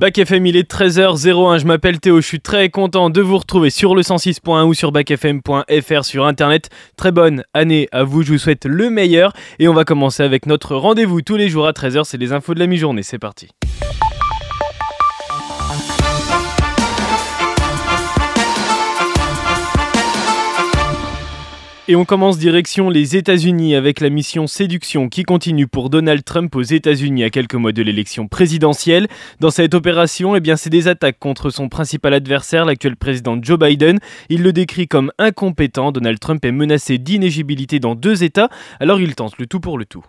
Bac FM, il est 13h01. Je m'appelle Théo. Je suis très content de vous retrouver sur le 106.1 ou sur bacfm.fr sur internet. Très bonne année à vous. Je vous souhaite le meilleur. Et on va commencer avec notre rendez-vous tous les jours à 13h. C'est les infos de la mi-journée. C'est parti. Et on commence direction les États-Unis avec la mission séduction qui continue pour Donald Trump aux États-Unis à quelques mois de l'élection présidentielle. Dans cette opération, eh bien, c'est des attaques contre son principal adversaire, l'actuel président Joe Biden. Il le décrit comme incompétent. Donald Trump est menacé d'inégibilité dans deux États, alors il tente le tout pour le tout.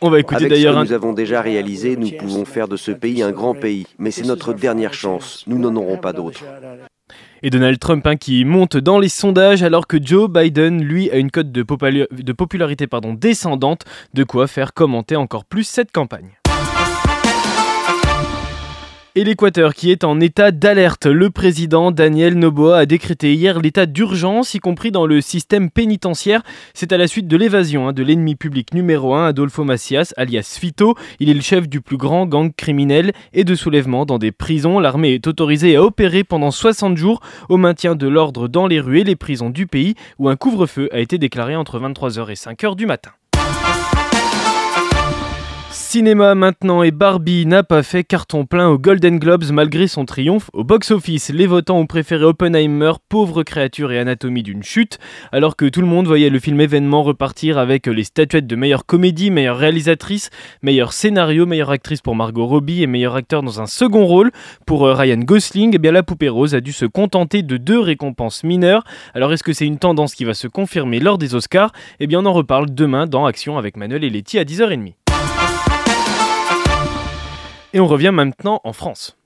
On va écouter d'ailleurs. Un... Nous avons déjà réalisé, nous pouvons faire de ce pays un grand pays, mais c'est notre dernière chance. Nous n'en aurons pas d'autre. Et Donald Trump hein, qui monte dans les sondages alors que Joe Biden, lui, a une cote de, popularité descendante, de quoi faire commenter encore plus cette campagne. Et l'Équateur qui est en état d'alerte. Le président Daniel Noboa a décrété hier l'état d'urgence, y compris dans le système pénitentiaire. C'est à la suite de l'évasion hein, de l'ennemi public numéro 1, Adolfo Macias, alias Fito. Il est le chef du plus grand gang criminel et de soulèvement dans des prisons. L'armée est autorisée à opérer pendant 60 jours au maintien de l'ordre dans les rues et les prisons du pays, où un couvre-feu a été déclaré entre 23h et 5h du matin. Cinéma maintenant et Barbie n'a pas fait carton plein aux Golden Globes malgré son triomphe au box-office. Les votants ont préféré Oppenheimer, pauvre créature et anatomie d'une chute, alors que tout le monde voyait le film événement repartir avec les statuettes de meilleure comédie, meilleure réalisatrice, meilleur scénario, meilleure actrice pour Margot Robbie et meilleur acteur dans un second rôle. Pour euh, Ryan Gosling, eh bien la poupée rose a dû se contenter de deux récompenses mineures. Alors est-ce que c'est une tendance qui va se confirmer lors des Oscars? Eh bien on en reparle demain dans Action avec Manuel et Letty à 10h30. Et on revient maintenant en France.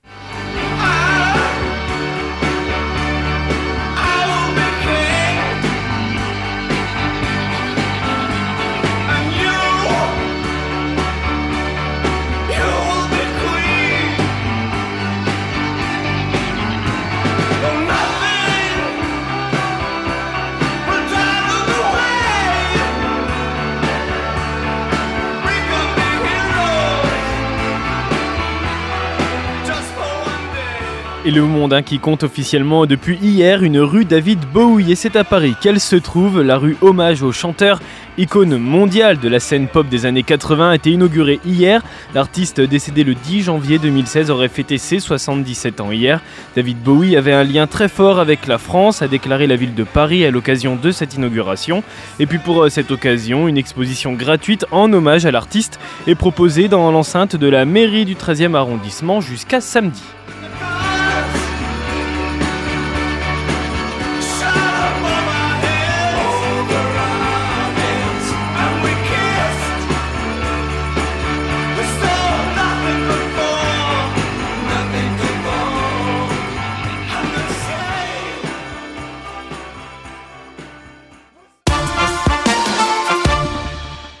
Et le monde hein, qui compte officiellement depuis hier une rue David Bowie. Et c'est à Paris qu'elle se trouve. La rue hommage au chanteur, icône mondiale de la scène pop des années 80, a été inaugurée hier. L'artiste décédé le 10 janvier 2016 aurait fêté ses 77 ans hier. David Bowie avait un lien très fort avec la France, a déclaré la ville de Paris à l'occasion de cette inauguration. Et puis pour euh, cette occasion, une exposition gratuite en hommage à l'artiste est proposée dans l'enceinte de la mairie du 13e arrondissement jusqu'à samedi.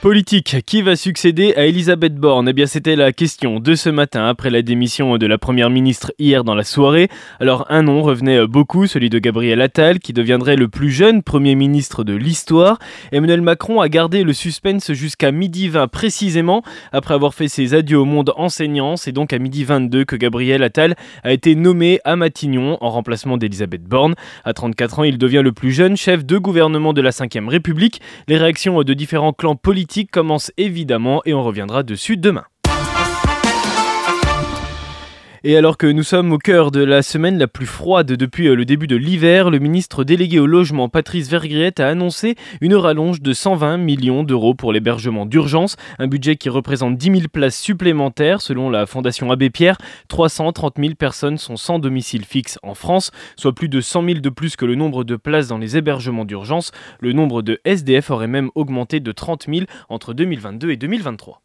Politique, qui va succéder à Elisabeth Borne? Eh bien, c'était la question de ce matin après la démission de la première ministre hier dans la soirée. Alors, un nom revenait beaucoup, celui de Gabriel Attal, qui deviendrait le plus jeune premier ministre de l'histoire. Emmanuel Macron a gardé le suspense jusqu'à midi 20 précisément, après avoir fait ses adieux au monde enseignant. C'est donc à midi 22 que Gabriel Attal a été nommé à Matignon en remplacement d'Elisabeth Borne. À 34 ans, il devient le plus jeune chef de gouvernement de la Ve République. Les réactions de différents clans politiques commence évidemment et on reviendra dessus demain. Et alors que nous sommes au cœur de la semaine la plus froide depuis euh, le début de l'hiver, le ministre délégué au logement Patrice Vergriette a annoncé une rallonge de 120 millions d'euros pour l'hébergement d'urgence, un budget qui représente 10 000 places supplémentaires selon la Fondation Abbé Pierre. 330 000 personnes sont sans domicile fixe en France, soit plus de 100 000 de plus que le nombre de places dans les hébergements d'urgence. Le nombre de SDF aurait même augmenté de 30 000 entre 2022 et 2023.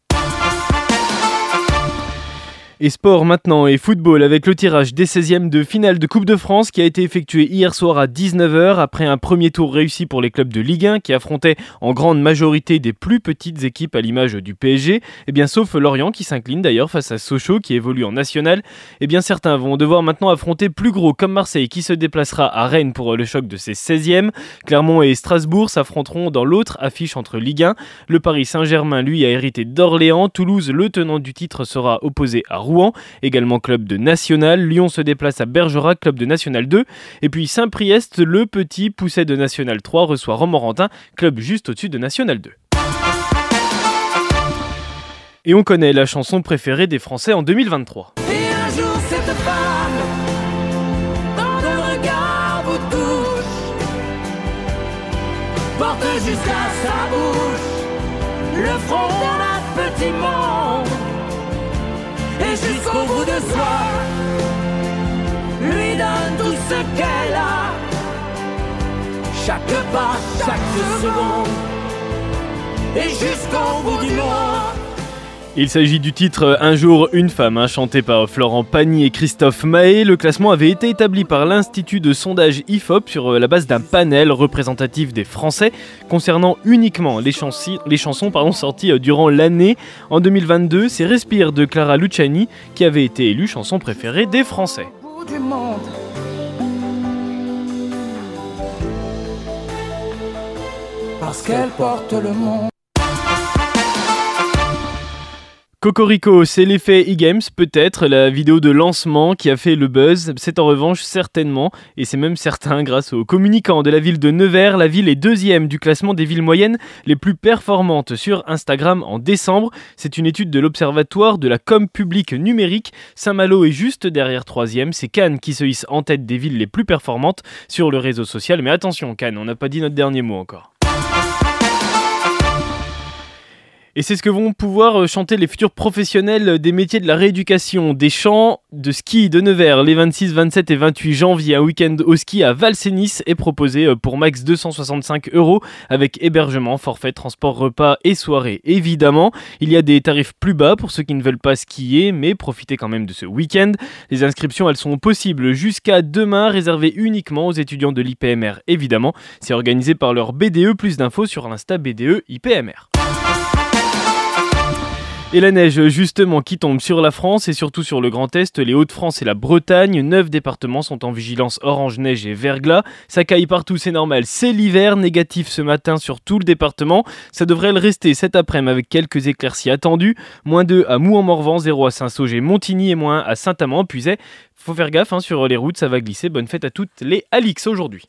Et sport maintenant et football avec le tirage des 16e de finale de Coupe de France qui a été effectué hier soir à 19h après un premier tour réussi pour les clubs de Ligue 1 qui affrontaient en grande majorité des plus petites équipes à l'image du PSG. Et eh bien sauf Lorient qui s'incline d'ailleurs face à Sochaux qui évolue en national. Et eh bien certains vont devoir maintenant affronter plus gros comme Marseille qui se déplacera à Rennes pour le choc de ses 16e. Clermont et Strasbourg s'affronteront dans l'autre affiche entre Ligue 1. Le Paris Saint-Germain lui a hérité d'Orléans. Toulouse, le tenant du titre, sera opposé à Rouen également club de National. Lyon se déplace à Bergerac, club de National 2. Et puis Saint-Priest, le petit pousset de National 3, reçoit Romorantin, club juste au-dessus de National 2. Et on connaît la chanson préférée des Français en 2023. Et un jour cette femme, dans le regard vous touche, porte jusqu'à sa bouche le front d'un petit monde jusqu'au bout de soi. Lui donne tout ce qu'elle a. Chaque pas, chaque seconde. Et jusqu'au bout du monde. Il s'agit du titre Un jour, une femme, hein, chanté par Florent Pagny et Christophe Mahé. Le classement avait été établi par l'Institut de sondage IFOP sur euh, la base d'un panel représentatif des Français concernant uniquement les, les chansons sorties euh, durant l'année. En 2022, c'est Respire de Clara Luciani qui avait été élue chanson préférée des Français. Cocorico, c'est l'effet e-games peut-être, la vidéo de lancement qui a fait le buzz, c'est en revanche certainement, et c'est même certain grâce aux communicants de la ville de Nevers, la ville est deuxième du classement des villes moyennes les plus performantes sur Instagram en décembre. C'est une étude de l'Observatoire de la com publique numérique. Saint-Malo est juste derrière troisième, c'est Cannes qui se hisse en tête des villes les plus performantes sur le réseau social, mais attention Cannes, on n'a pas dit notre dernier mot encore. Et c'est ce que vont pouvoir euh, chanter les futurs professionnels des métiers de la rééducation, des champs de ski de Nevers. Les 26, 27 et 28 janvier, un week-end au ski à Valsénis est proposé euh, pour max 265 euros avec hébergement, forfait, transport, repas et soirée. Évidemment, il y a des tarifs plus bas pour ceux qui ne veulent pas skier, mais profitez quand même de ce week-end. Les inscriptions, elles sont possibles jusqu'à demain, réservées uniquement aux étudiants de l'IPMR. Évidemment, c'est organisé par leur BDE. Plus d'infos sur l'insta BDE IPMR. Et la neige, justement, qui tombe sur la France et surtout sur le Grand Est, les Hauts-de-France et la Bretagne. Neuf départements sont en vigilance orange neige et verglas. Ça caille partout, c'est normal. C'est l'hiver, négatif ce matin sur tout le département. Ça devrait le rester cet après-midi avec quelques éclaircies attendues. Moins 2 à Mou-en-Morvan, 0 à Saint-Sauge et Montigny et moins à Saint-Amand, Puiset. Faut faire gaffe hein, sur les routes, ça va glisser. Bonne fête à toutes les Alix aujourd'hui.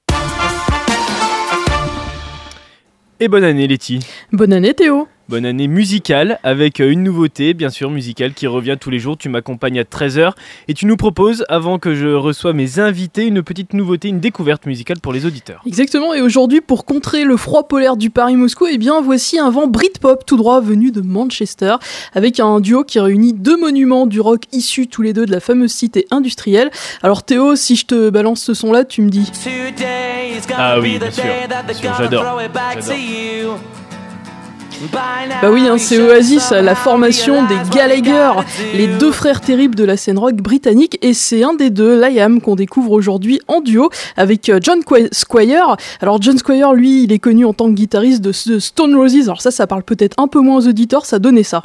Et bonne année Letty. Bonne année Théo. Bonne année musicale avec euh, une nouveauté, bien sûr, musicale qui revient tous les jours. Tu m'accompagnes à 13h et tu nous proposes, avant que je reçoive mes invités, une petite nouveauté, une découverte musicale pour les auditeurs. Exactement, et aujourd'hui, pour contrer le froid polaire du Paris-Moscou, eh bien, voici un vent Britpop tout droit venu de Manchester avec un duo qui réunit deux monuments du rock issus tous les deux de la fameuse cité industrielle. Alors, Théo, si je te balance ce son-là, tu me dis. Ah oui, bien sûr, j'adore. Bah oui, hein, c'est Oasis, la formation des Gallagher, les deux frères terribles de la scène rock britannique, et c'est un des deux, Liam, qu'on découvre aujourd'hui en duo avec euh, John Squire. Alors John Squire, lui, il est connu en tant que guitariste de Stone Roses, alors ça, ça parle peut-être un peu moins aux auditeurs, ça donnait ça.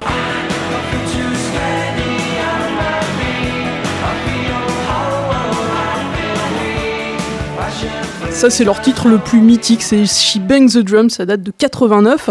Ça, c'est leur titre le plus mythique, c'est She Bangs the Drum, ça date de 89.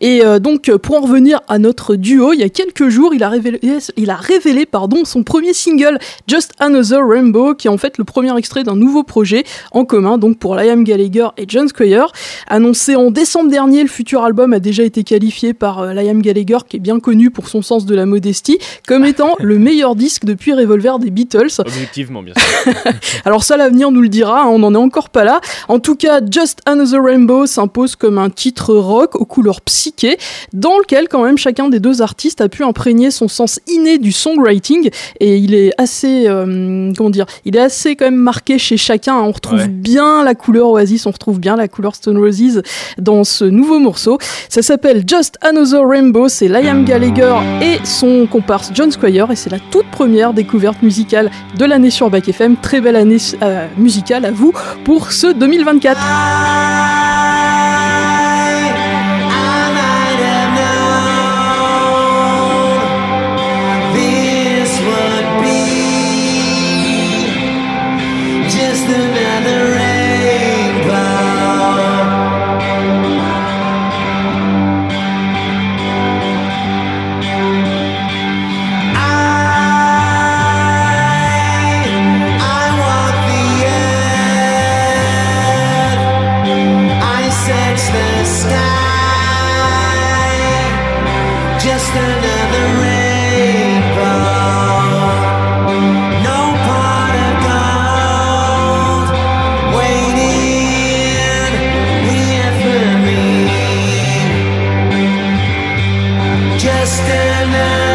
Et euh, donc, pour en revenir à notre duo, il y a quelques jours, il a révélé, il a révélé pardon, son premier single, Just Another Rainbow, qui est en fait le premier extrait d'un nouveau projet en commun, donc pour Liam Gallagher et John Squire. Annoncé en décembre dernier, le futur album a déjà été qualifié par euh, Liam Gallagher, qui est bien connu pour son sens de la modestie, comme étant le meilleur disque depuis Revolver des Beatles. Objectivement, bien sûr. Alors ça, l'avenir nous le dira, hein, on n'en est encore pas là. En tout cas, Just Another Rainbow s'impose comme un titre rock aux couleurs psyché, dans lequel quand même chacun des deux artistes a pu imprégner son sens inné du songwriting et il est assez, euh, comment dire, il est assez quand même marqué chez chacun. On retrouve bien la couleur Oasis, on retrouve bien la couleur Stone Roses dans ce nouveau morceau. Ça s'appelle Just Another Rainbow, c'est Liam Gallagher et son comparse John Squire et c'est la toute première découverte musicale de l'année sur Back FM. Très belle année euh, musicale à vous pour ce 2024. understand.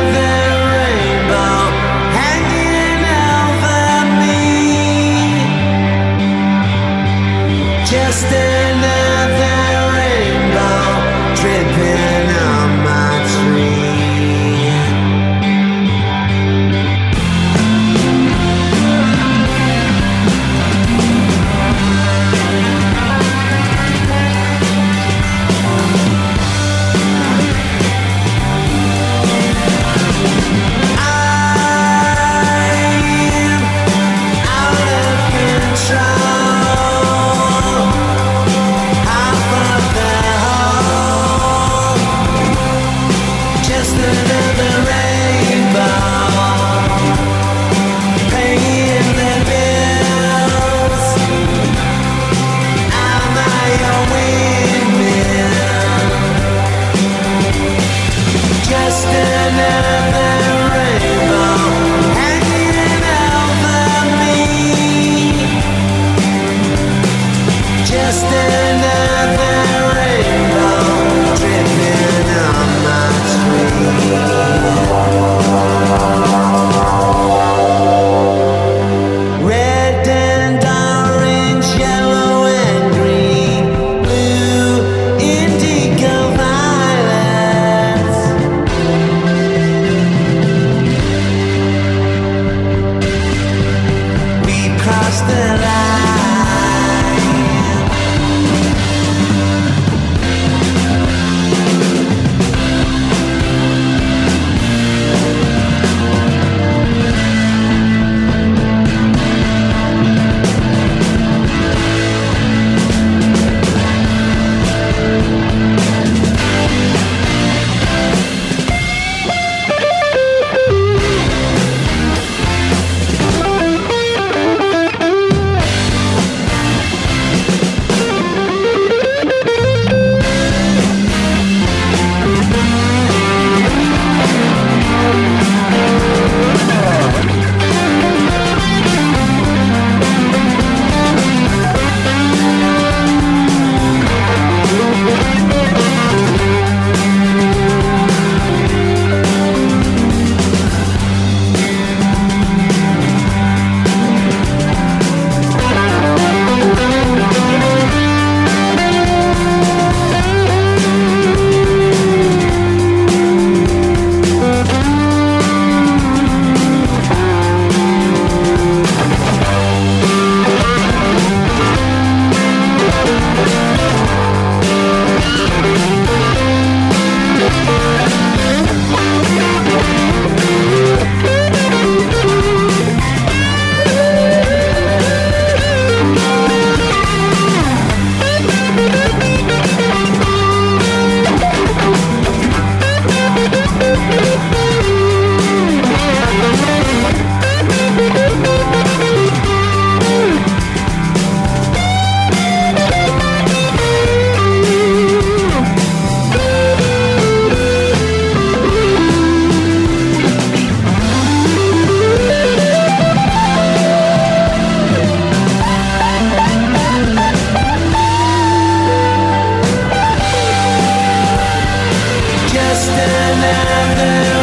and then.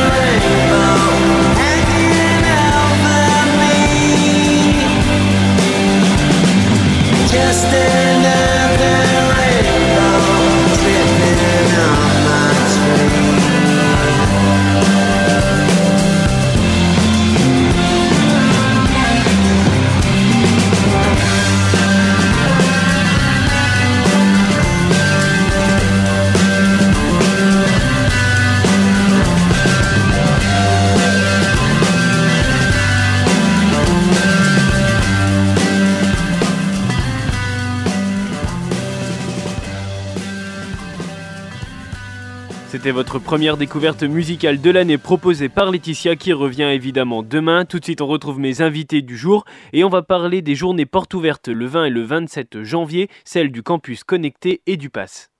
C'était votre première découverte musicale de l'année proposée par Laetitia qui revient évidemment demain. Tout de suite, on retrouve mes invités du jour et on va parler des journées portes ouvertes le 20 et le 27 janvier, celles du campus connecté et du pass.